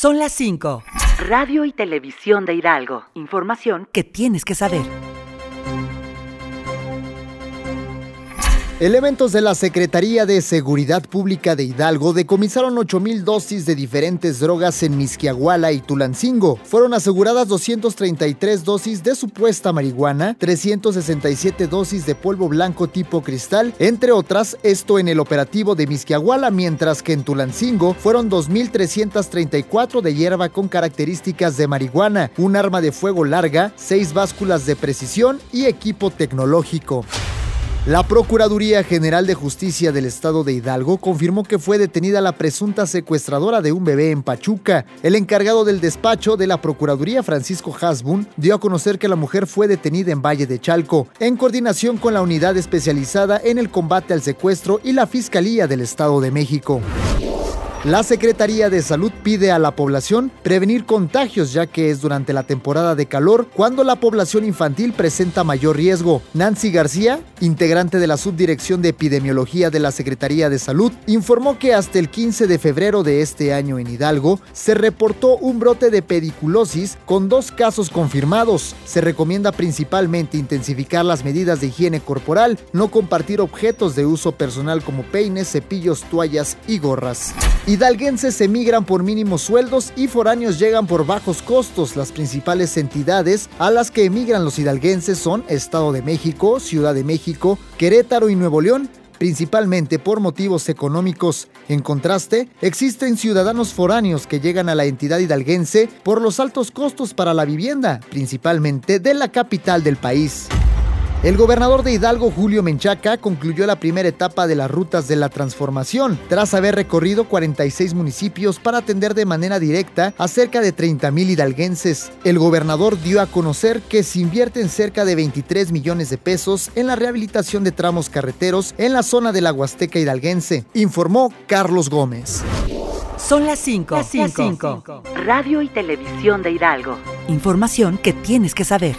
Son las 5. Radio y Televisión de Hidalgo. Información que tienes que saber. Elementos de la Secretaría de Seguridad Pública de Hidalgo decomisaron 8.000 dosis de diferentes drogas en Misquiahuala y Tulancingo. Fueron aseguradas 233 dosis de supuesta marihuana, 367 dosis de polvo blanco tipo cristal, entre otras, esto en el operativo de Misquiahuala, mientras que en Tulancingo fueron 2.334 de hierba con características de marihuana, un arma de fuego larga, seis básculas de precisión y equipo tecnológico. La Procuraduría General de Justicia del Estado de Hidalgo confirmó que fue detenida la presunta secuestradora de un bebé en Pachuca. El encargado del despacho de la Procuraduría, Francisco Hasbun, dio a conocer que la mujer fue detenida en Valle de Chalco, en coordinación con la unidad especializada en el combate al secuestro y la Fiscalía del Estado de México. La Secretaría de Salud pide a la población prevenir contagios ya que es durante la temporada de calor cuando la población infantil presenta mayor riesgo. Nancy García, integrante de la Subdirección de Epidemiología de la Secretaría de Salud, informó que hasta el 15 de febrero de este año en Hidalgo se reportó un brote de pediculosis con dos casos confirmados. Se recomienda principalmente intensificar las medidas de higiene corporal, no compartir objetos de uso personal como peines, cepillos, toallas y gorras. Hidalguenses emigran por mínimos sueldos y foráneos llegan por bajos costos. Las principales entidades a las que emigran los hidalguenses son Estado de México, Ciudad de México, Querétaro y Nuevo León principalmente por motivos económicos. En contraste, existen ciudadanos foráneos que llegan a la entidad hidalguense por los altos costos para la vivienda, principalmente de la capital del país. El gobernador de Hidalgo, Julio Menchaca, concluyó la primera etapa de las rutas de la transformación, tras haber recorrido 46 municipios para atender de manera directa a cerca de 30 mil hidalguenses. El gobernador dio a conocer que se invierten cerca de 23 millones de pesos en la rehabilitación de tramos carreteros en la zona de la Huasteca hidalguense, informó Carlos Gómez. Son las 5. Las 5. Radio y Televisión de Hidalgo. Información que tienes que saber.